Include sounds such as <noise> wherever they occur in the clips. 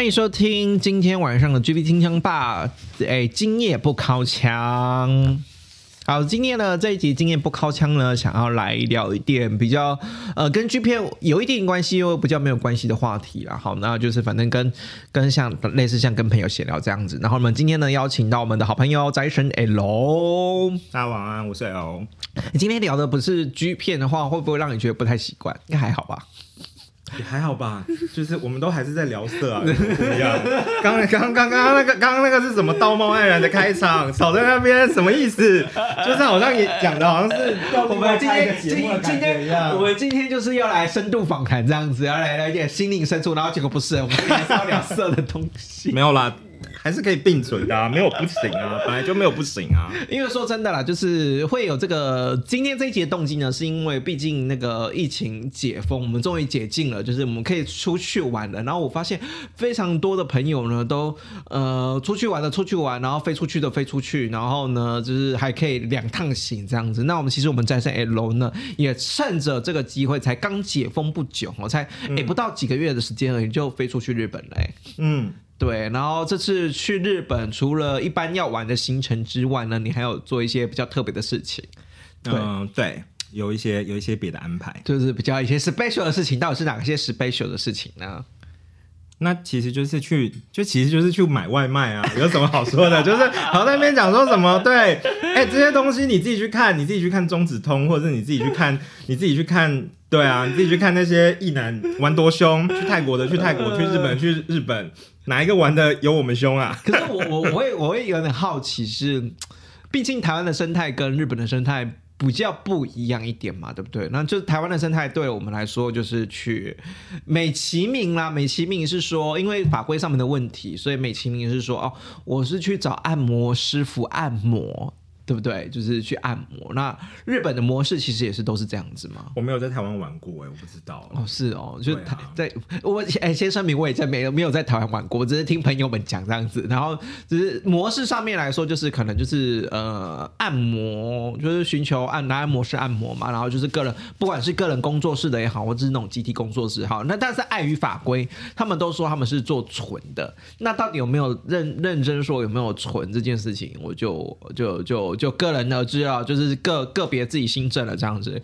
欢迎收听今天晚上的 G B 清枪吧。哎，今夜不靠枪。好，今天呢这一集今夜不靠枪呢，想要来聊一点比较呃跟 G 片有一点关系又比较没有关系的话题啦。好，那就是反正跟跟像类似像跟朋友闲聊这样子。然后我们今天呢邀请到我们的好朋友宅神 L，大家晚安，我是 L。你今天聊的不是 G 片的话，会不会让你觉得不太习惯？应该还好吧。也还好吧，就是我们都还是在聊色啊，<laughs> 怎么样？刚刚刚刚刚那个刚刚那个是什么道貌岸然的开场？吵在那边什么意思？就是好像也讲的好像是我们今天今今天我们今天就是要来深度访谈这样子，要来来一点心灵深处，然后结果不是，我们还是要聊色的东西，没有啦。还是可以并存的，没有不行啊，<laughs> 本来就没有不行啊。因为说真的啦，就是会有这个今天这一集的动机呢，是因为毕竟那个疫情解封，我们终于解禁了，就是我们可以出去玩了。然后我发现非常多的朋友呢，都呃出去玩的出去玩，然后飞出去的飞出去，然后呢就是还可以两趟行这样子。那我们其实我们在上 L 呢，也趁着这个机会，才刚解封不久，我才哎不到几个月的时间而已，就飞出去日本嘞。嗯。对，然后这次去日本，除了一般要玩的行程之外呢，你还有做一些比较特别的事情。嗯，对，有一些有一些别的安排，就是比较一些 special 的事情。到底是哪些 special 的事情呢？那其实就是去，就其实就是去买外卖啊，<laughs> 有什么好说的？就是好在那边讲说什么？对，哎，这些东西你自己去看，你自己去看中子通，或者是你自己去看，你自己去看，对啊，你自己去看那些异男玩多凶，去泰国的去泰国，去日本去日本。哪一个玩的有我们凶啊？可是我我我会我会有点好奇，是毕竟台湾的生态跟日本的生态比较不一样一点嘛，对不对？那就台湾的生态对我们来说，就是去美其名啦，美其名是说，因为法规上面的问题，所以美其名是说，哦，我是去找按摩师傅按摩。对不对？就是去按摩。那日本的模式其实也是都是这样子吗？我没有在台湾玩过哎，我不知道。哦，是哦，就台在我哎，先声明，我也在没有没有在台湾玩过，我只是听朋友们讲这样子。然后只是模式上面来说，就是可能就是呃按摩，就是寻求按拿按摩师按摩嘛。然后就是个人，不管是个人工作室的也好，或者是那种集体工作室好，那但是碍于法规，他们都说他们是做纯的。那到底有没有认认真说有没有纯这件事情？我就就就。就个人而知啊，就是个个别自己新政了这样子。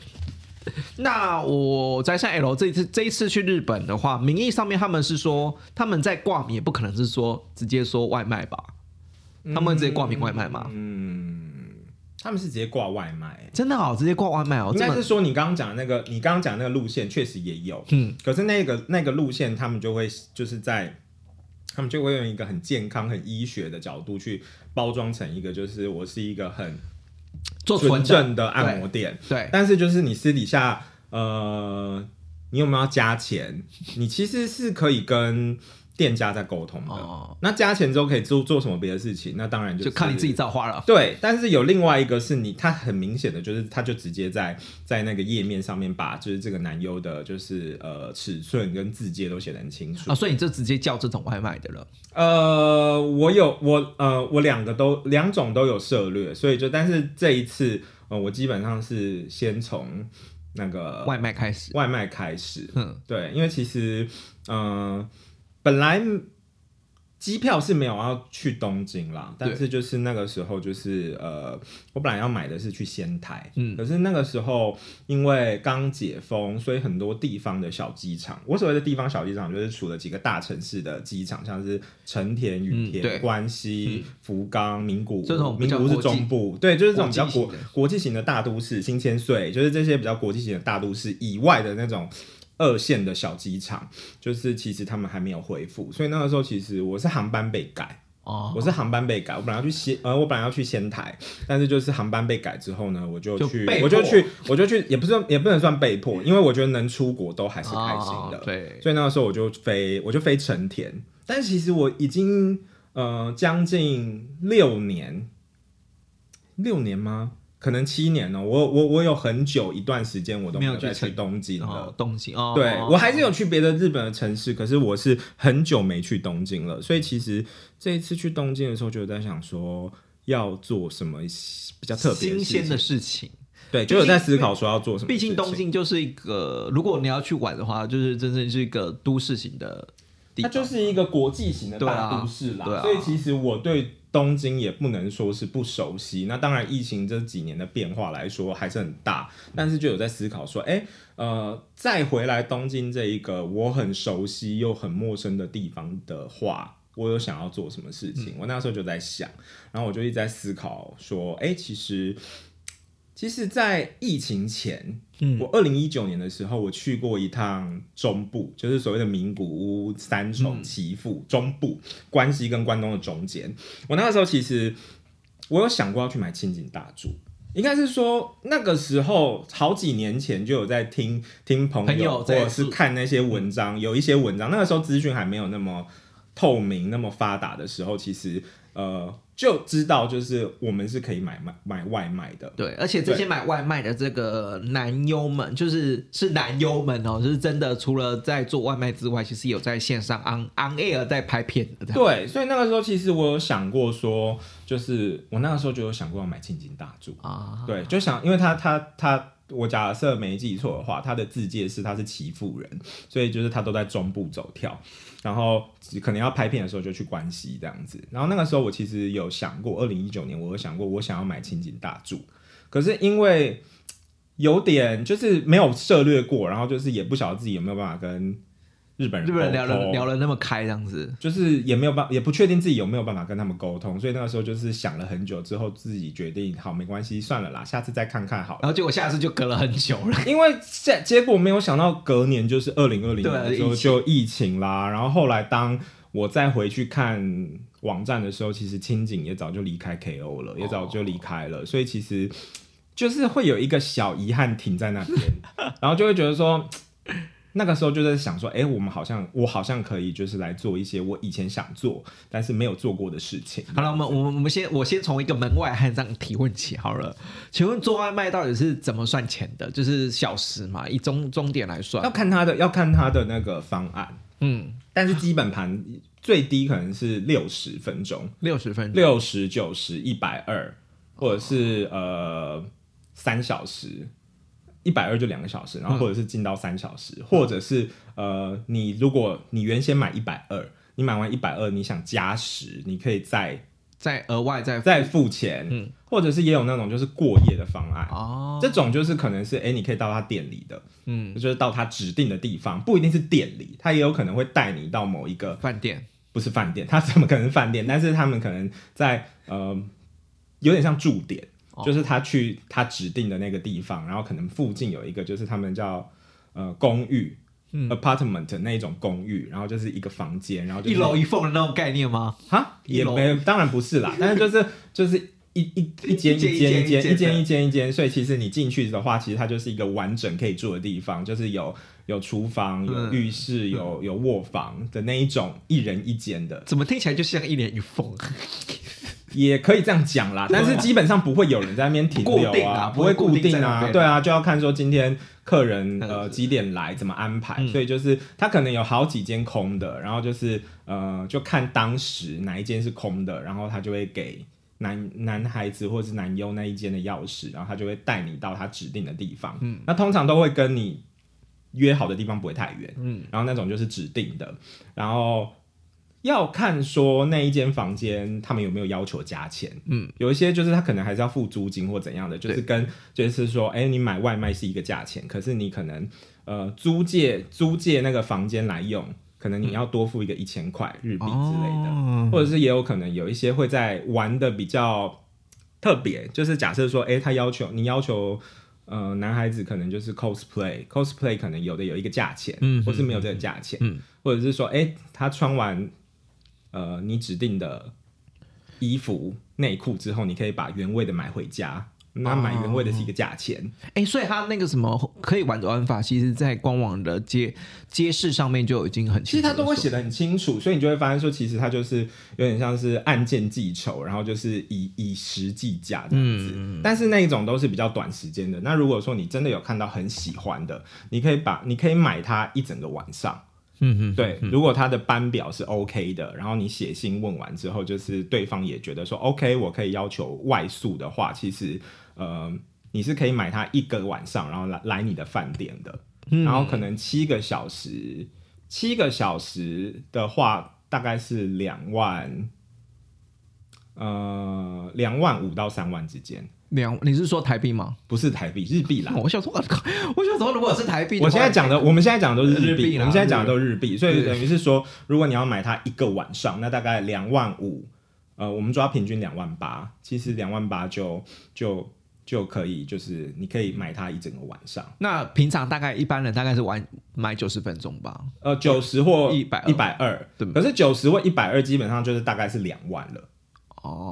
那我在像 L 这一次这一次去日本的话，名义上面他们是说他们在挂名，也不可能是说直接说外卖吧？他们直接挂名外卖吗？嗯，他们是直接挂外卖，真的哦，直接挂外卖哦。应该是说你刚刚讲的那个，你刚刚讲那个路线确实也有，嗯，可是那个那个路线他们就会就是在。他们就会用一个很健康、很医学的角度去包装成一个，就是我是一个很做纯正的按摩店。对，但是就是你私底下，呃，你有没有要加钱？你其实是可以跟。店家在沟通的，那加钱之后可以做做什么别的事情？那当然就看你自己造化了。对，但是有另外一个是你，他很明显的就是，他就直接在在那个页面上面把就是这个男优的，就是呃尺寸跟字节都写得很清楚啊，所以你就直接叫这种外卖的了。呃，我有我呃我两个都两种都有涉略，所以就但是这一次呃我基本上是先从那个外卖开始，外卖开始，嗯，对，因为其实嗯。本来机票是没有要去东京啦，但是就是那个时候就是呃，我本来要买的是去仙台，嗯，可是那个时候因为刚解封，所以很多地方的小机场，我所谓的地方小机场就是除了几个大城市的机场，像是成田、羽田、关西、福冈、名古屋，名古屋是中部，对，就是这种比较国国际型的大都市，新千岁，就是这些比较国际型的大都市以外的那种。二线的小机场，就是其实他们还没有恢复，所以那个时候其实我是航班被改哦，我是航班被改，我本来要去仙，呃，我本来要去仙台，但是就是航班被改之后呢，我就去，我就去，我就去，也不是也不能算被迫，因为我觉得能出国都还是开心的，对，所以那个时候我就飞，我就飞成田，但其实我已经呃将近六年，六年吗？可能七年了，我我我有很久一段时间我都没有再去东京了。东京哦，对我还是有去别的日本的城市，可是我是很久没去东京了。所以其实这一次去东京的时候，就在想说要做什么比较特别新鲜的事情。对，就有在思考说要做什么。毕竟东京就是一个，如果你要去玩的话，就是真正是一个都市型的，它就是一个国际型的大都市啦。所以其实我对。东京也不能说是不熟悉，那当然疫情这几年的变化来说还是很大，但是就有在思考说，哎，呃，再回来东京这一个我很熟悉又很陌生的地方的话，我有想要做什么事情？我那时候就在想，然后我就一直在思考说，哎，其实。其实，在疫情前，我二零一九年的时候，我去过一趟中部，就是所谓的名古屋、三重、岐阜中部，关西跟关东的中间。我那个时候其实我有想过要去买清景大柱，应该是说那个时候好几年前就有在听听朋友或者是看那些文章，有一些文章，那个时候资讯还没有那么透明、那么发达的时候，其实呃。就知道，就是我们是可以买买买外卖的。对，而且这些买外卖的这个男优们，就是是男优们哦，就是真的除了在做外卖之外，其实有在线上 on on air 在拍片的。对，所以那个时候其实我有想过说，就是我那个时候就有想过要买青金大柱啊。对，就想，因为他他他。我假设没记错的话，他的字界是他是其父人，所以就是他都在中部走跳，然后可能要拍片的时候就去关西这样子。然后那个时候我其实有想过，二零一九年我有想过我想要买青井大柱，可是因为有点就是没有涉略过，然后就是也不晓得自己有没有办法跟。日本人，日本人聊了聊了那么开，这样子，就是也没有办，也不确定自己有没有办法跟他们沟通，所以那个时候就是想了很久之后，自己决定，好，没关系，算了啦，下次再看看好了。然后结果下次就隔了很久了，因为结结果没有想到隔年就是二零二零年的时候就疫情啦，然后后来当我再回去看网站的时候，其实清景也早就离开 KO 了，也早就离开了，所以其实就是会有一个小遗憾停在那边，<laughs> 然后就会觉得说。那个时候就在想说，哎，我们好像我好像可以就是来做一些我以前想做但是没有做过的事情。好了，我们我们我们先我先从一个门外汉这样提问起好了。请问做外卖到底是怎么算钱的？就是小时嘛，以终终点来算。要看他的要看他的那个方案，嗯，但是基本盘最低可能是六十分钟，六十分钟六十九十一百二，或者是呃三小时。一百二就两个小时，然后或者是进到三小时，或者是呃，你如果你原先买一百二，你买完一百二，你想加时，你可以再再额外再再付钱，嗯，或者是也有那种就是过夜的方案哦，这种就是可能是哎，你可以到他店里的，嗯，就是到他指定的地方，不一定是店里，他也有可能会带你到某一个饭店，不是饭店，他怎么可能是饭店？但是他们可能在呃，有点像驻点。就是他去他指定的那个地方，然后可能附近有一个，就是他们叫呃公寓，apartment 那一种公寓，然后就是一个房间，然后一楼一缝的那种概念吗？哈，也没，当然不是啦，<laughs> 但是就是就是一一一间一间一间一间一间一间，所以其实你进去的话，其实它就是一个完整可以住的地方，就是有有厨房、有浴室、有有卧房的那一种一人一间的，怎么听起来就像一连一凤？也可以这样讲啦，但是基本上不会有人在那边停留啊，不会固定啊，对啊，就要看说今天客人呃几点来，怎么安排，所以就是他可能有好几间空的，然后就是呃就看当时哪一间是空的，然后他就会给男男孩子或者是男优那一间的钥匙，然后他就会带你到他指定的地方，嗯，那通常都会跟你约好的地方不会太远，嗯，然后那种就是指定的，然后。要看说那一间房间他们有没有要求加钱，嗯，有一些就是他可能还是要付租金或怎样的，就是跟就是说，哎，你买外卖是一个价钱，可是你可能呃租借租借那个房间来用，可能你要多付一个一千块日币之类的，或者是也有可能有一些会在玩的比较特别，就是假设说，哎，他要求你要求呃男孩子可能就是 cosplay，cosplay 可能有的有一个价钱，嗯，或是没有这个价钱，嗯，或者是说，哎，他穿完。呃，你指定的衣服、内裤之后，你可以把原味的买回家。那买原味的是一个价钱，哎，所以它那个什么可以玩的玩法，其实，在官网的街街市上面就已经很，其实它都会写的很清楚，所以你就会发现说，其实它就是有点像是按件计酬，然后就是以以时计价这样子。但是那一种都是比较短时间的。那如果说你真的有看到很喜欢的，你可以把你可以买它一整个晚上。嗯嗯，对，如果他的班表是 OK 的，然后你写信问完之后，就是对方也觉得说 OK，我可以要求外宿的话，其实呃，你是可以买他一个晚上，然后来来你的饭店的，然后可能七个小时，七个小时的话大概是两万，呃，两万五到三万之间。两，你是说台币吗？不是台币，日币啦。<laughs> 我想说，<laughs> 我想说，如果是台币，我现在讲的，我们现在讲的都是日币，我们现在讲的都是日币，所以等于是说，如果你要买它一个晚上，那大概两万五，呃，我们抓平均两万八，其实两万八就就就可以，就是你可以买它一整个晚上。那平常大概一般人大概是玩买九十分钟吧？呃，九十或一百一百二，对。可是九十或一百二，基本上就是大概是两万了。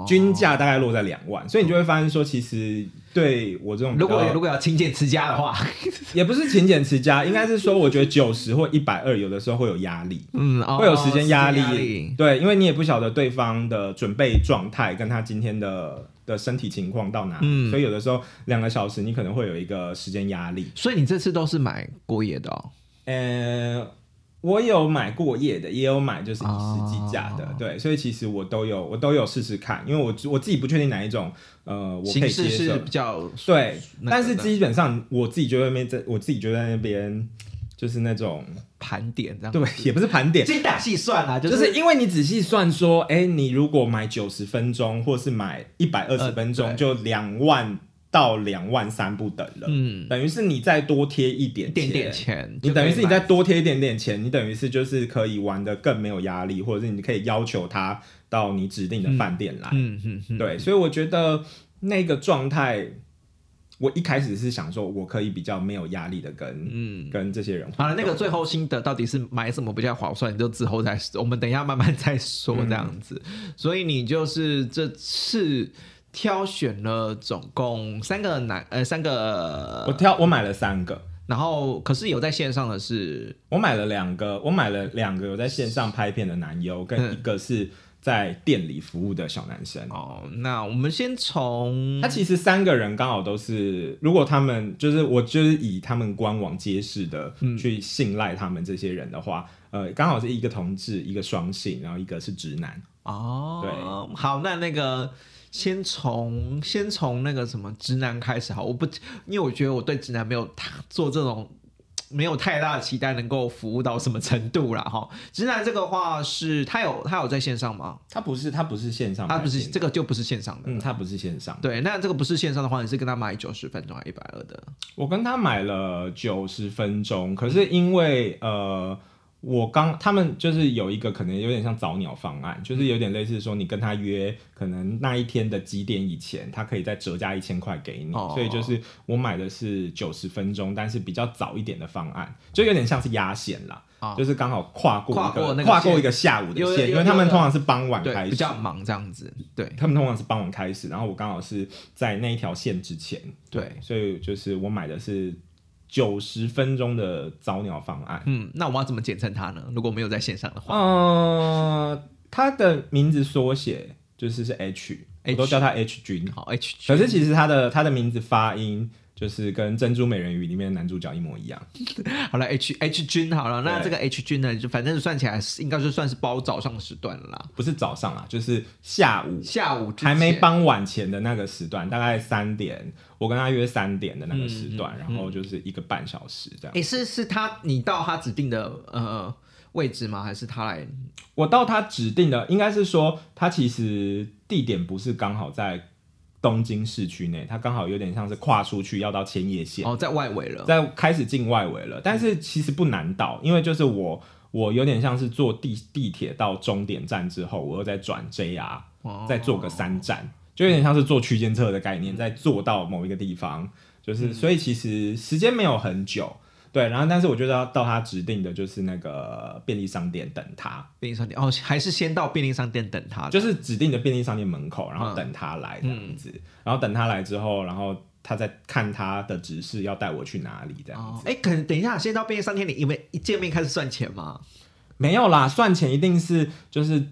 均价大概落在两万，所以你就会发现说，其实对我这种如果如果要勤俭持家的话，<laughs> 也不是勤俭持家，应该是说，我觉得九十或一百二有的时候会有压力，嗯，会有时间压力，对，因为你也不晓得对方的准备状态跟他今天的的身体情况到哪，嗯，所以有的时候两个小时你可能会有一个时间压力。所以你这次都是买过夜的哦，呃。我有买过夜的，也有买就是以时计价的，对，所以其实我都有，我都有试试看，因为我我自己不确定哪一种，呃，我可以接受。比较对，但是基本上我自己就在那边，在我自己就在那边，就是那种盘点这样，对，也不是盘点，精打细算啊，就是因为你仔细算说，哎，你如果买九十分钟，或是买一百二十分钟，就两万。到两万三不等了，嗯，等于是你再多贴一点点钱，你等于是你再多贴一点点钱，你等于是就是可以玩的更没有压力，或者是你可以要求他到你指定的饭店来，嗯嗯，对，所以我觉得那个状态，我一开始是想说，我可以比较没有压力的跟嗯。跟这些人，好了，那个最后心得到底是买什么比较划算，你就之后再说，我们等一下慢慢再说这样子，所以你就是这次。挑选了总共三个男呃三个，我挑我买了三个，然后可是有在线上的是我买了两个，我买了两个有在线上拍片的男优，跟一个是在店里服务的小男生。哦，那我们先从他其实三个人刚好都是，如果他们就是我就是以他们官网揭示的去信赖他们这些人的话，呃，刚好是一个同志，一个双性，然后一个是直男。哦，对，好，那那个。先从先从那个什么直男开始好，我不因为我觉得我对直男没有做这种没有太大的期待，能够服务到什么程度啦哈。直男这个话是他有他有在线上吗？他不是他不是线上，他不是这个就不是线上的，嗯，他不是线上。对，那这个不是线上的话，你是跟他买九十分钟还一百二的？我跟他买了九十分钟，可是因为呃。我刚他们就是有一个可能有点像早鸟方案，就是有点类似说你跟他约，可能那一天的几点以前，他可以再折加一千块给你。所以就是我买的是九十分钟，但是比较早一点的方案，就有点像是压线啦，就是刚好跨过跨过跨过一个下午的线，因为他们通常是傍晚开始，比较忙这样子。对他们通常是傍晚开始，然后我刚好是在那一条线之前，对，所以就是我买的是。九十分钟的早鸟方案，嗯，那我们要怎么简称它呢？如果没有在线上的话，呃，它的名字缩写就是是 H，我都叫它 H 君，好 H，君可是其实它的它的名字发音。就是跟《珍珠美人鱼》里面的男主角一模一样。<laughs> 好了，H H 君好了，那这个 H 君呢，就反正算起来应该就算是包早上的时段了啦，不是早上啦，就是下午，下午还没傍晚前的那个时段，大概三点，我跟他约三点的那个时段，然后就是一个半小时这样。哎，是是他你到他指定的呃位置吗？还是他来？我到他指定的，应该是说他其实地点不是刚好在。东京市区内，它刚好有点像是跨出去要到千叶县哦，在外围了，在开始进外围了。但是其实不难到，因为就是我我有点像是坐地地铁到终点站之后，我又再转 JR，再坐个三站，就有点像是坐区间车的概念，再坐到某一个地方，就是所以其实时间没有很久。对，然后但是我就要到他指定的就是那个便利商店等他，便利商店哦，还是先到便利商店等他，就是指定的便利商店门口，然后等他来这样子，然后等他来之后，然后他再看他的指示要带我去哪里这样子。哎，可能等一下先到便利商店里，因为一见面开始算钱吗？没有啦，算钱一定是就是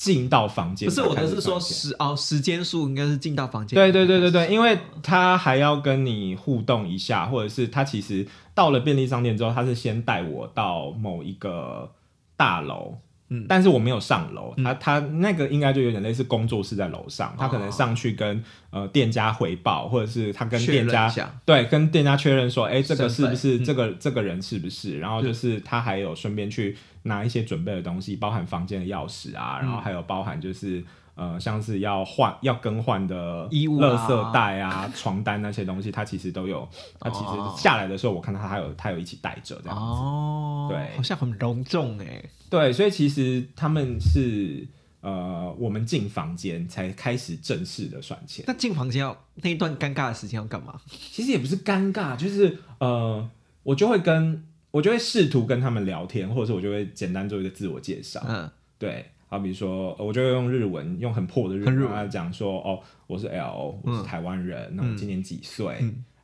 进到房间。不是我的是说时哦，时间数应该是进到房间。对对对对对，因为他还要跟你互动一下，或者是他其实到了便利商店之后，他是先带我到某一个大楼。嗯，但是我没有上楼，他他那个应该就有点类似工作室在楼上，他可能上去跟呃店家汇报，或者是他跟店家对跟店家确认说，哎，这个是不是这个这个人是不是？然后就是。他还有顺便去拿一些准备的东西，包含房间的钥匙啊，然后还有包含就是。呃，像是要换、要更换的衣物、垃圾袋啊、床单那些东西，他其实都有。他其实下来的时候，我看到他还有，他有一起带着这样子。哦，对，好像很隆重哎。对，所以其实他们是呃，我们进房间才开始正式的算钱。那进房间要那一段尴尬的时间要干嘛？其实也不是尴尬，就是呃，我就会跟我就会试图跟他们聊天，或者是我就会简单做一个自我介绍。嗯，对。好比说，我就会用日文，用很破的日文来讲说，哦，我是 L，我是台湾人，那我今年几岁？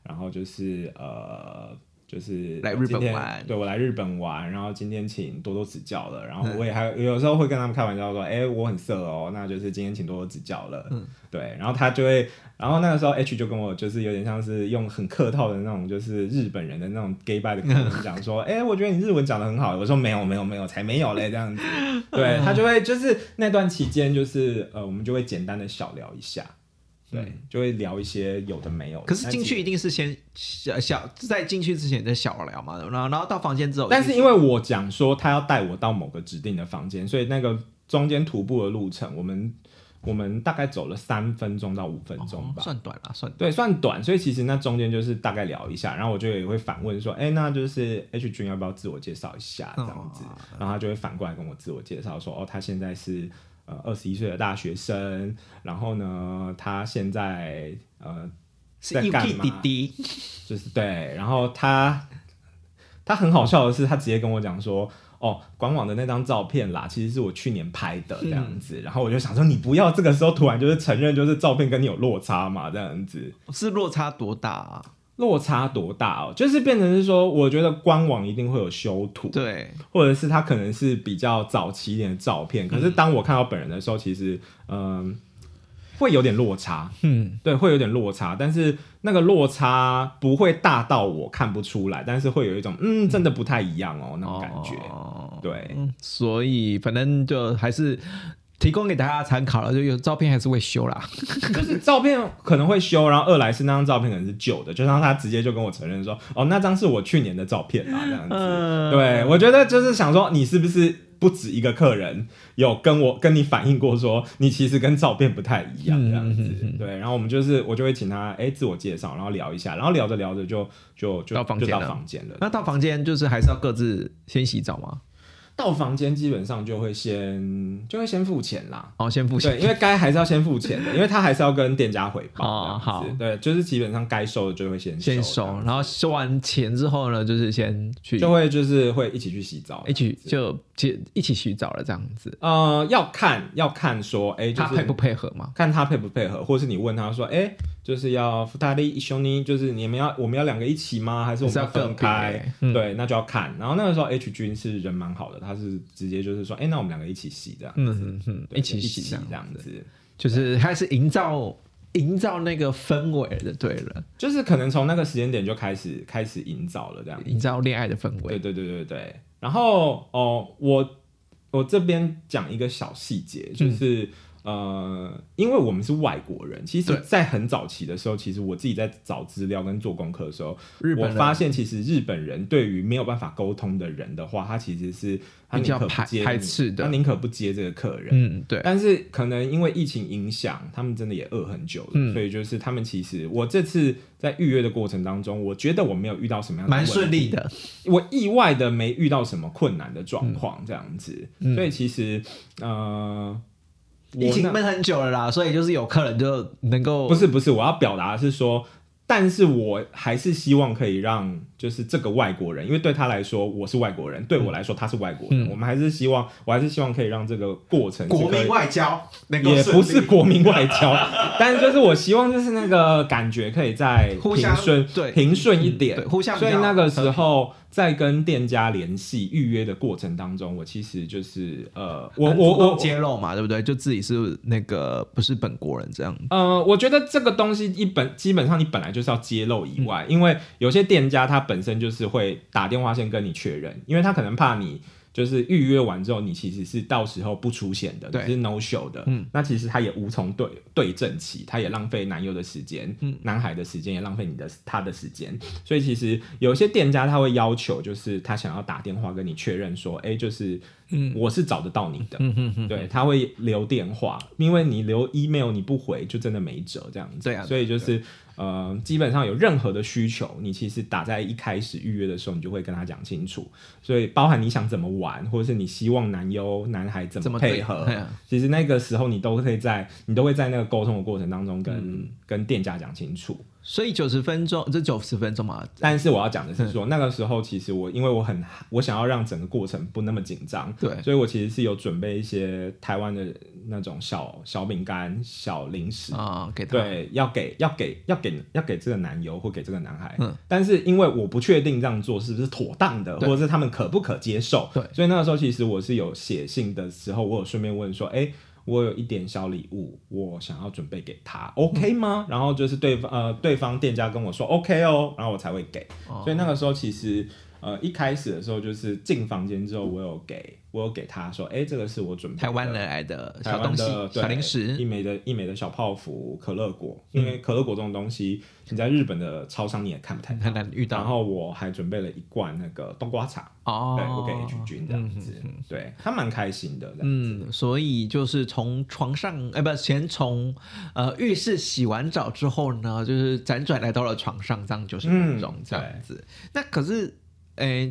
然后就是呃，就是来日本玩，对我来日本玩，然后今天请多多指教了。然后我也还有时候会跟他们开玩笑说，哎，我很色哦，那就是今天请多多指教了。嗯，对，然后他就会。然后那个时候，H 就跟我就是有点像是用很客套的那种，就是日本人的那种 gay bye 的口吻讲说，哎，我觉得你日文讲的很好。我说没有没有没有，才没有嘞这样子。对他就会就是那段期间，就是呃，我们就会简单的小聊一下，对，就会聊一些有的没有。可是进去一定是先小小在进去之前在小聊嘛，然后然后到房间之后，但是因为我讲说他要带我到某个指定的房间，所以那个中间徒步的路程，我们。我们大概走了三分钟到五分钟吧，算短了，算对，算短。所以其实那中间就是大概聊一下，然后我就也会反问说，哎，那就是 H 君要不要自我介绍一下这样子？然后他就会反过来跟我自我介绍说，哦，他现在是呃二十一岁的大学生，然后呢，他现在呃在干嘛？就是对，然后他他很好笑的是，他直接跟我讲说。哦，官网的那张照片啦，其实是我去年拍的这样子，然后我就想说，你不要这个时候突然就是承认，就是照片跟你有落差嘛，这样子是落差多大啊？落差多大哦？就是变成是说，我觉得官网一定会有修图，对，或者是他可能是比较早期一点的照片，可是当我看到本人的时候，其实嗯。会有点落差，嗯，对，会有点落差，但是那个落差不会大到我看不出来，但是会有一种，嗯，真的不太一样哦，那种感觉，对，所以反正就还是提供给大家参考了，就有照片还是会修啦，<laughs> 就是照片可能会修，然后二来是那张照片可能是旧的，就让他直接就跟我承认说，哦，那张是我去年的照片啊，这样子，对我觉得就是想说，你是不是？不止一个客人有跟我跟你反映过，说你其实跟照片不太一样这样子，对。然后我们就是我就会请他哎自我介绍，然后聊一下，然后聊着聊着就就就到房间了。那到房间就是还是要各自先洗澡吗？到房间基本上就会先就会先付钱啦，哦，先付钱，对，因为该还是要先付钱的，因为他还是要跟店家回报。哦，好，对，就是基本上该收的就会先先收，然后收完钱之后呢，就是先去就会就是会一起去洗澡，一起就一一起洗澡了这样子。呃，要看要看说，哎，他配不配合嘛？看他配不配合，或是你问他说，哎。就是要夫他一兄弟，就是你们要我们要两个一起吗？还是我们要分开？对，那就要看。然后那个时候 H 君是人蛮好的，他是直接就是说，哎，那我们两个一起洗这样子，一起洗这样子，就是他是营造营造那个氛围的，对了，就是可能从那个时间点就开始开始营造了这样，营造恋爱的氛围。对对对对对。然后哦，我我这边讲一个小细节，就是。呃，因为我们是外国人，其实，在很早期的时候，其实我自己在找资料跟做功课的时候，我发现其实日本人对于没有办法沟通的人的话，他其实是他宁可不接排斥的，他宁可不接这个客人。嗯，对。但是可能因为疫情影响，他们真的也饿很久了，所以就是他们其实，我这次在预约的过程当中，我觉得我没有遇到什么样的蛮顺利的，我意外的没遇到什么困难的状况，这样子。所以其实，呃。疫情闷很久了啦，所以就是有客人就能够不是不是，我要表达是说，但是我还是希望可以让，就是这个外国人，因为对他来说我是外国人，对我来说他是外国人，我们还是希望，我还是希望可以让这个过程国民 <laughs> 外交，也不是国民外交，但是就是我希望就是那个感觉可以再平顺，对平顺一点，互相。所以那个时候。在跟店家联系预约的过程当中，我其实就是呃，我我我揭露嘛，对不对？就自己是那个不是本国人这样。呃，我觉得这个东西一本基本上你本来就是要揭露以外，因为有些店家他本身就是会打电话先跟你确认，因为他可能怕你。就是预约完之后，你其实是到时候不出现的，是 no show 的。嗯，那其实他也无从对对证起，他也浪费男友的时间，嗯，男孩的时间也浪费你的他的时间。所以其实有些店家他会要求，就是他想要打电话跟你确认说，哎，就是嗯，我是找得到你的，嗯嗯对，他会留电话，因为你留 email 你不回，就真的没辙这样子。对啊，所以就是。呃，基本上有任何的需求，你其实打在一开始预约的时候，你就会跟他讲清楚。所以包含你想怎么玩，或者是你希望男优男孩怎么配合，<laughs> 其实那个时候你都可以在你都会在那个沟通的过程当中跟跟店家讲清楚。所以九十分钟，这九十分钟嘛。但是我要讲的是说，那个时候其实我因为我很我想要让整个过程不那么紧张，对，所以我其实是有准备一些台湾的那种小小饼干、小零食啊，给对，要给要给要给要给这个男友或给这个男孩。嗯。但是因为我不确定这样做是不是妥当的，或者是他们可不可接受，对，所以那个时候其实我是有写信的时候，我有顺便问说，哎。我有一点小礼物，我想要准备给他，OK 吗？然后就是对方呃，对方店家跟我说 OK 哦，然后我才会给。所以那个时候其实呃一开始的时候就是进房间之后，我有给。我有给他说，哎，这个是我准备台湾来的小东西，小零食，一枚的一枚的小泡芙，可乐果，因为可乐果这种东西，你在日本的超商你也看不太很难遇到。然后我还准备了一罐那个冬瓜茶，哦，对我给 H 君这样子，对他蛮开心的。嗯，所以就是从床上，哎，不，先从呃浴室洗完澡之后呢，就是辗转来到了床上，这样九十分钟这样子。那可是，哎，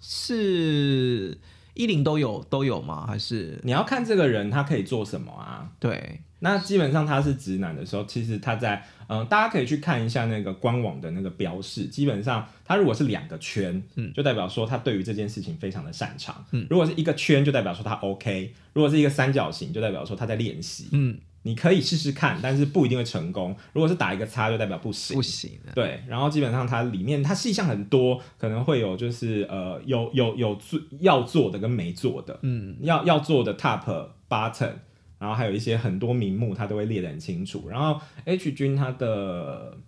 是。一零都有都有吗？还是你要看这个人他可以做什么啊？对，那基本上他是直男的时候，其实他在嗯，大家可以去看一下那个官网的那个标示。基本上他如果是两个圈，嗯，就代表说他对于这件事情非常的擅长。嗯，如果是一个圈，就代表说他 OK；如果是一个三角形，就代表说他在练习。嗯。你可以试试看，但是不一定会成功。如果是打一个叉，就代表不行。不行。对，然后基本上它里面它细项很多，可能会有就是呃有有有做要做的跟没做的。嗯。要要做的 top button，然后还有一些很多名目，它都会列得很清楚。然后 H 君它的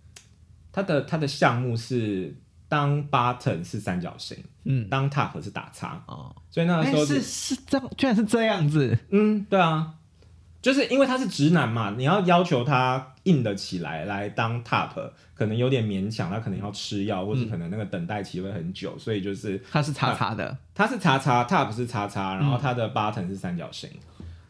它的它的项目是当 button 是三角形，嗯，当 top 是打叉哦。所以那个时候是是这样，居然是这样子。嗯，对啊。就是因为他是直男嘛，你要要求他硬得起来来当 top，可能有点勉强，他可能要吃药，或者可能那个等待期会很久，所以就是他是叉叉的，他是叉叉，top 是叉叉，然后他的 button 是三角形，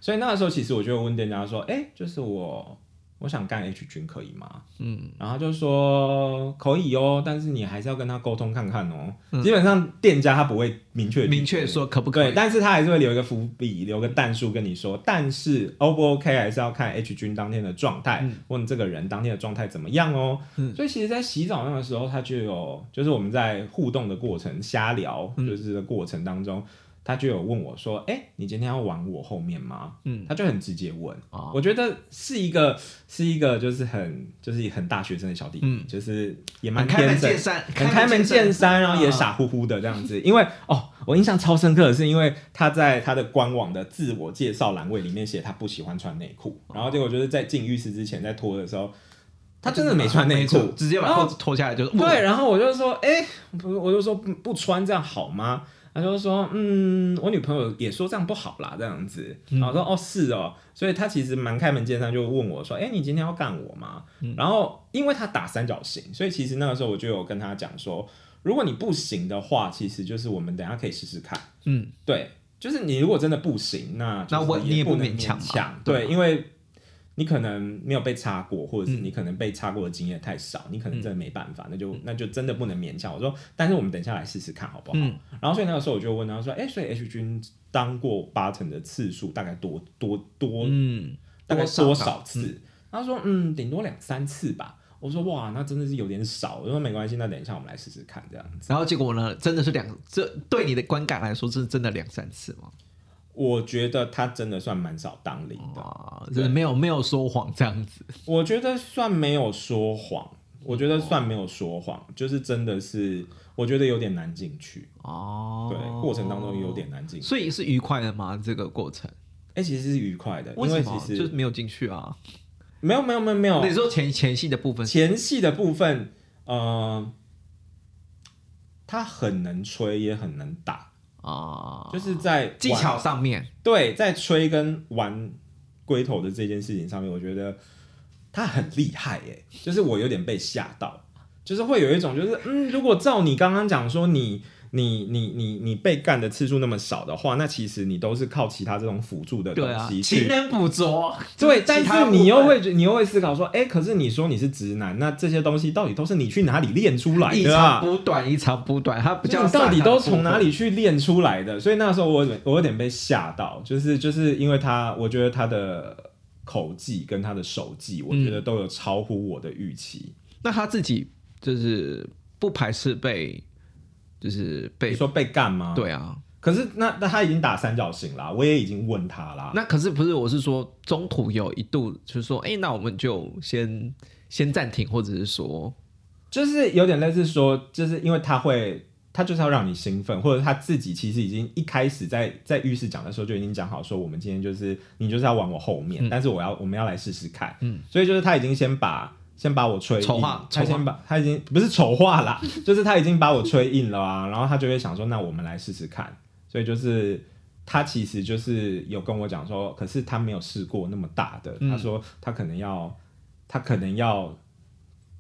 所以那个时候其实我就问店家说，哎，就是我。我想干 H 君可以吗？嗯，然后就说可以哦，但是你还是要跟他沟通看看哦。基本上店家他不会明确明确说可不可以，但是他还是会留一个伏笔，留个弹数跟你说。但是 O 不 OK 还是要看 H 君当天的状态，问这个人当天的状态怎么样哦。所以其实，在洗澡那个时候，他就有就是我们在互动的过程瞎聊，就是过程当中。他就有问我说：“哎，你今天要往我后面吗？”嗯，他就很直接问。我觉得是一个是一个就是很就是很大学生的小弟，嗯，就是也蛮天真，很开门见山，然后也傻乎乎的这样子。因为哦，我印象超深刻的是，因为他在他的官网的自我介绍栏位里面写他不喜欢穿内裤，然后结果就是在进浴室之前在脱的时候，他真的没穿内裤，直接把裤子脱下来就是对。然后我就说：“哎，不，我就说不不穿这样好吗？”他就说，嗯，我女朋友也说这样不好啦，这样子。然后说，哦，是哦，所以他其实蛮开门见山，就问我说，哎，你今天要干我吗？然后因为他打三角形，所以其实那个时候我就有跟他讲说，如果你不行的话，其实就是我们等下可以试试看。嗯，对，就是你如果真的不行，那那我你也不能勉强，对，因为。你可能没有被插过，或者是你可能被插过的经验太少，你可能真的没办法，那就那就真的不能勉强。我说，但是我们等下来试试看好不好？然后所以那个时候我就问他说：“哎，所以 H 君当过八成的次数大概多多多，嗯，大概多少次？”他说：“嗯，顶多两三次吧。”我说哇，那真的是有点少。我说没关系，那等一下我们来试试看这样子。然后结果呢，真的是两，这对你的观感来说是真的两三次吗？我觉得他真的算蛮少当零的，就是没有没有说谎这样子。我觉得算没有说谎，我觉得算没有说谎，就是真的是我觉得有点难进去哦。对，过程当中有点难进去，所以是愉快的吗？这个过程？哎，其实是愉快的，因为其实就是没有进去啊。没有没有没有没有，你说前前戏的部分，前戏的部分，呃，他很能吹，也很能打啊，就是在技巧上面，对，在吹跟玩龟头的这件事情上面，我觉得他很厉害耶，就是我有点被吓到，就是会有一种，就是嗯，如果照你刚刚讲说你。你你你你被干的次数那么少的话，那其实你都是靠其他这种辅助的东西，勤能补拙。<laughs> 对，<laughs> 但是你又会你又会思考说，哎，可是你说你是直男，那这些东西到底都是你去哪里练出来的？一长补短，一长补短，它不叫到底都从哪里去练出来的？所以那时候我我有点被吓到，就是就是因为他，我觉得他的口技跟他的手技，我觉得都有超乎我的预期。那他自己就是不排斥被。就是被说被干吗？对啊，可是那那他已经打三角形啦，我也已经问他啦。那可是不是？我是说中途有一度就是说，哎，那我们就先先暂停，或者是说，就是有点类似说，就是因为他会，他就是要让你兴奋，或者他自己其实已经一开始在在浴室讲的时候就已经讲好说，我们今天就是你就是要往我后面，但是我要我们要来试试看，嗯，所以就是他已经先把。先把我吹丑化，他先把他已经不是丑化啦，<laughs> 就是他已经把我吹硬了啊，然后他就会想说，那我们来试试看。所以就是他其实就是有跟我讲说，可是他没有试过那么大的，他说他可能要他可能要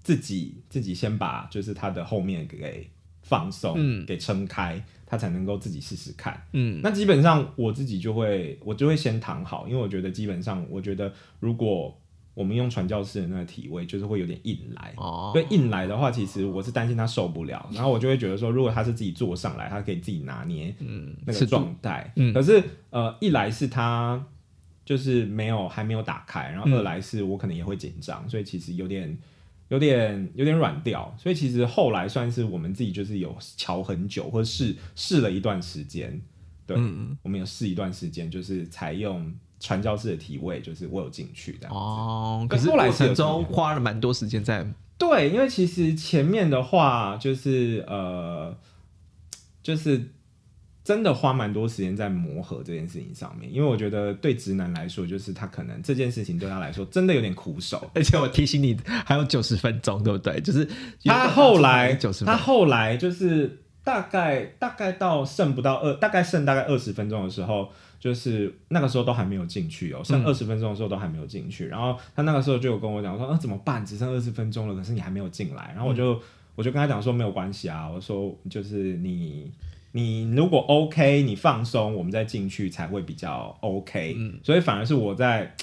自己自己先把就是他的后面给放松，给撑开，他才能够自己试试看。嗯，那基本上我自己就会我就会先躺好，因为我觉得基本上我觉得如果。我们用传教士的那个体位，就是会有点硬来。哦，对，硬来的话，其实我是担心他受不了。然后我就会觉得说，如果他是自己坐上来，他可以自己拿捏，嗯，那个状态。嗯，可是呃，一来是他就是没有还没有打开，然后二来是我可能也会紧张，所以其实有点有点有点软掉。所以其实后来算是我们自己就是有瞧很久，或者试试了一段时间。对，我们有试一段时间，就是采用。传教士的体位就是我有进去的哦，可是过程中花了蛮多时间在对，因为其实前面的话就是呃，就是真的花蛮多时间在磨合这件事情上面，因为我觉得对直男来说，就是他可能这件事情对他来说真的有点苦手，而且我提醒你还有九十分钟，对不对？就是他后来他后来就是大概大概到剩不到二，大概剩大概二十分钟的时候。就是那个时候都还没有进去哦，剩二十分钟的时候都还没有进去。然后他那个时候就有跟我讲说：“啊，怎么办？只剩二十分钟了，可是你还没有进来。”然后我就我就跟他讲说：“没有关系啊，我说就是你你如果 OK，你放松，我们再进去才会比较 OK。”嗯，所以反而是我在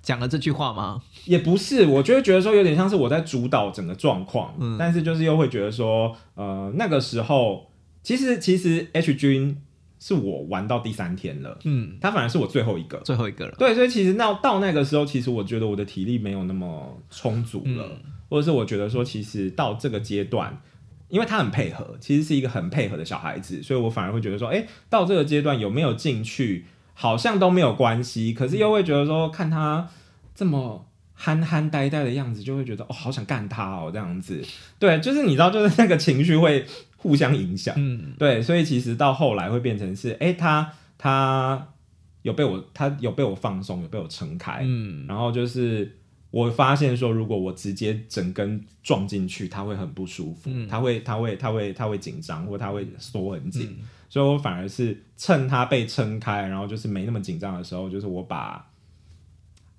讲了这句话吗？也不是，我就会觉得说有点像是我在主导整个状况，嗯，但是就是又会觉得说，呃，那个时候其实其实 H 君。是我玩到第三天了，嗯，他反而是我最后一个，最后一个了。对，所以其实那到那个时候，其实我觉得我的体力没有那么充足了，或者是我觉得说，其实到这个阶段，因为他很配合，其实是一个很配合的小孩子，所以我反而会觉得说，哎，到这个阶段有没有进去，好像都没有关系，可是又会觉得说，看他这么憨憨呆呆的样子，就会觉得哦，好想干他哦，这样子。对，就是你知道，就是那个情绪会。互相影响，嗯，对，所以其实到后来会变成是，哎，他他有被我，他有被我放松，有被我撑开，嗯，然后就是我发现说，如果我直接整根撞进去，他会很不舒服，他会他会他会他会紧张，或他会缩很紧，所以我反而是趁他被撑开，然后就是没那么紧张的时候，就是我把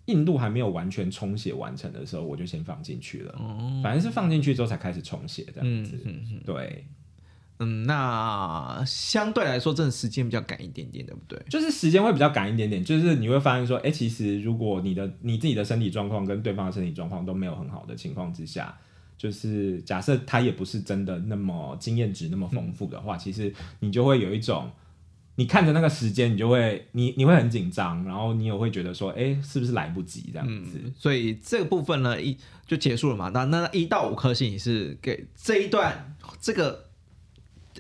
印度还没有完全充血完成的时候，我就先放进去了，哦，反正是放进去之后才开始充血这样子，对。嗯，那相对来说，真的时间比较赶一点点，对不对？就是时间会比较赶一点点，就是你会发现说，哎，其实如果你的你自己的身体状况跟对方的身体状况都没有很好的情况之下，就是假设他也不是真的那么经验值那么丰富的话，其实你就会有一种你看着那个时间，你就会你你会很紧张，然后你也会觉得说，哎，是不是来不及这样子？所以这个部分呢，一就结束了嘛。那那一到五颗星，你是给这一段这个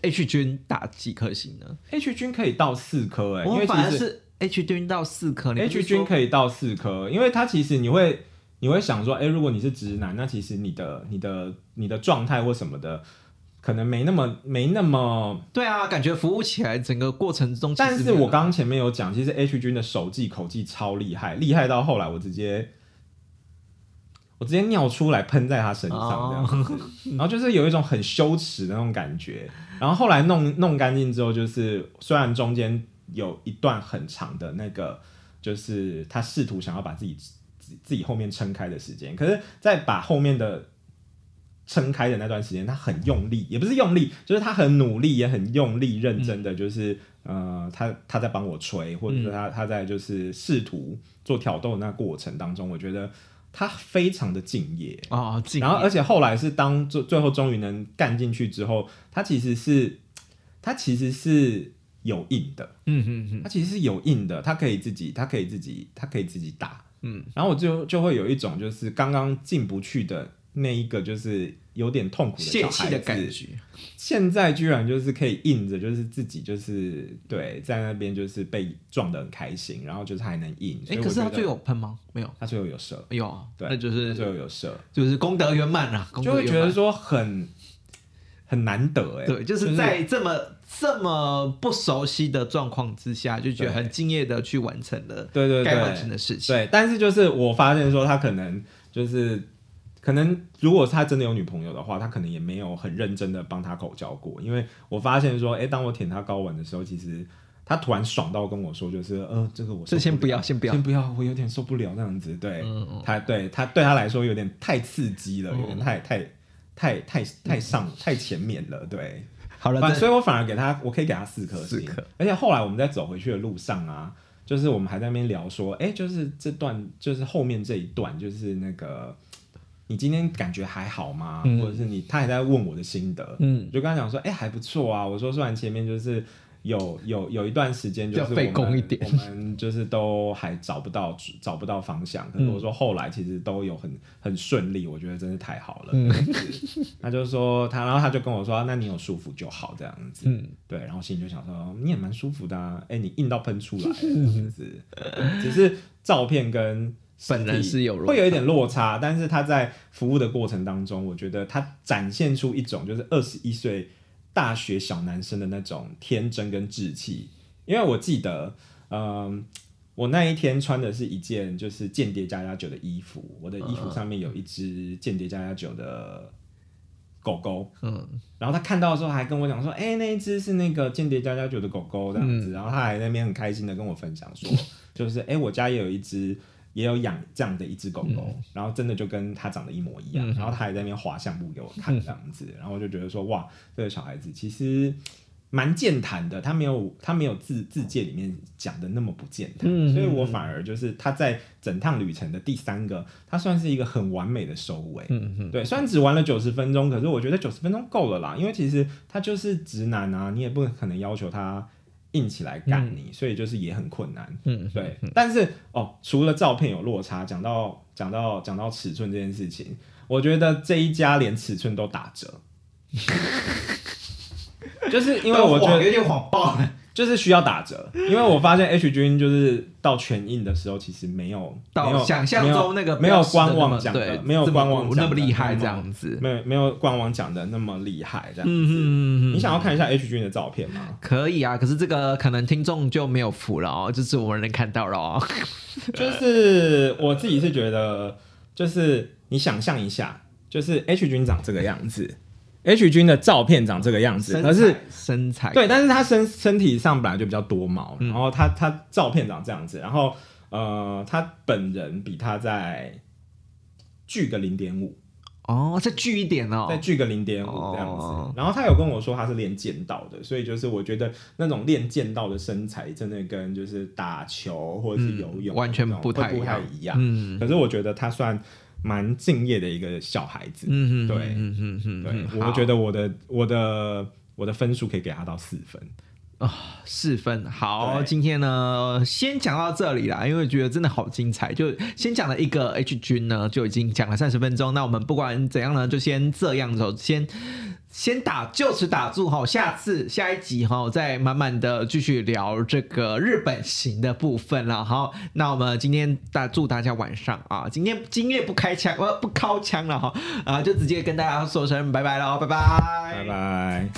H 君打几颗星呢？H 君可以到四颗，哎，因为反而是 H 君到四颗，H 君可以到四颗，因为他其实你会你会想说，哎，如果你是直男，那其实你的你的你的状态或什么的。可能没那么没那么对啊，感觉服务起来整个过程中，但是我刚刚前面有讲，其实 H 君的手技口技超厉害，厉害到后来我直接我直接尿出来喷在他身上这样子，<laughs> 然后就是有一种很羞耻的那种感觉，然后后来弄弄干净之后，就是虽然中间有一段很长的那个，就是他试图想要把自己自己后面撑开的时间，可是在把后面的。撑开的那段时间，他很用力，也不是用力，就是他很努力，也很用力，认真的，就是呃，他他在帮我吹，或者说他他在就是试图做挑逗的那过程当中，我觉得他非常的敬业。啊，然后而且后来是当最最后终于能干进去之后，他其实是他其实是有硬的，嗯嗯嗯，他其实是有硬的，他可以自己，他可以自己，他可以自己打，嗯，然后我就就会有一种就是刚刚进不去的。那一个就是有点痛苦的小孩子，现在居然就是可以硬着，就是自己就是对在那边就是被撞的很开心，然后就是还能硬。哎，可是他最后喷吗？没有，他最后有射。有，对，那就是最后有射，就是功德圆满了，就会觉得说很很难得哎。对，就是在这么这么不熟悉的状况之下，就觉得很敬业的去完成了对对该完成的事情。对，但是就是我发现说他可能就是。可能如果他真的有女朋友的话，他可能也没有很认真的帮他口交过，因为我发现说，哎，当我舔他睾丸的时候，其实他突然爽到跟我说，就是，呃，这个我这先不要，先不要，先不要，我有点受不了那样子。对，他对他对他来说有点太刺激了，有点太太太太太上太前面了。对，好了，所以我反而给他，我可以给他四颗四颗。而且后来我们在走回去的路上啊，就是我们还在那边聊说，哎，就是这段，就是后面这一段，就是那个。你今天感觉还好吗？或者是你他还在问我的心得，嗯，就跟他讲说，哎，还不错啊。我说虽然前面就是有有有一段时间就是费工一点，我们就是都还找不到找不到方向。可是我说后来其实都有很很顺利，我觉得真是太好了。<laughs> 他就说他，然后他就跟我说，那你有舒服就好这样子。嗯，对，然后心里就想说，你也蛮舒服的啊。哎，你硬到喷出来，<laughs> 是只是照片跟。本人是有会有一点落差，但是他在服务的过程当中，我觉得他展现出一种就是二十一岁大学小男生的那种天真跟稚气。因为我记得，嗯，我那一天穿的是一件就是间谍加加九的衣服，我的衣服上面有一只间谍加加九的狗狗，嗯，然后他看到的时候还跟我讲说，哎，那一只是那个间谍加加九的狗狗这样子，然后他还那边很开心的跟我分享说，<laughs> 就是哎，我家也有一只。也有养这样的一只狗狗，然后真的就跟它长得一模一样，然后他还在那边滑相簿给我看这样子，<laughs> 然后我就觉得说哇，这个小孩子其实蛮健谈的，他没有他没有自自介里面讲的那么不健谈，所以我反而就是他在整趟旅程的第三个，他算是一个很完美的收尾。嗯对，虽然只玩了九十分钟，可是我觉得九十分钟够了啦，因为其实他就是直男啊，你也不可能要求他。硬起来赶你，所以就是也很困难。嗯，对。但是哦，除了照片有落差，讲到讲到讲到尺寸这件事情，我觉得这一家连尺寸都打折，<laughs> 就是因为我觉得有点谎报了。就是需要打折，因为我发现 H 君就是到全印的时候，其实没有到想象中那个没有官网讲的，没有官网那么厉害这样子，没有没有官网讲的那么厉害这样子。你想要看一下 H 君的照片吗？可以啊，可是这个可能听众就没有福了哦，就是我们能看到了哦。<laughs> <laughs> 就是我自己是觉得，就是你想象一下，就是 H 君长这个样子。H 君的照片长这个样子，可是身材。对，但是他身身体上本来就比较多毛，然后他他照片长这样子，然后呃，他本人比他再巨个零点五。哦，再巨一点哦，再巨个零点五这样子，然后他有跟我说他是练剑道的，所以就是我觉得那种练剑道的身材真的跟就是打球或者是游泳完全不太不太一样，嗯，可是我觉得他算。蛮敬业的一个小孩子，嗯对，嗯嗯嗯，对，我觉得我的我的我的分数可以给他到四分，啊，四分。好，今天呢，先讲到这里啦，因为觉得真的好精彩。就先讲了一个 H 君呢，就已经讲了三十分钟。那我们不管怎样呢，就先这样走，先先打就此打住哈。下次下一集哈，再满满的继续聊这个日本型的部分了。好，那我们今天大祝大家晚上啊，今天今夜不开枪，呃不敲枪了哈啊，就直接跟大家说声拜拜喽，拜拜，拜拜。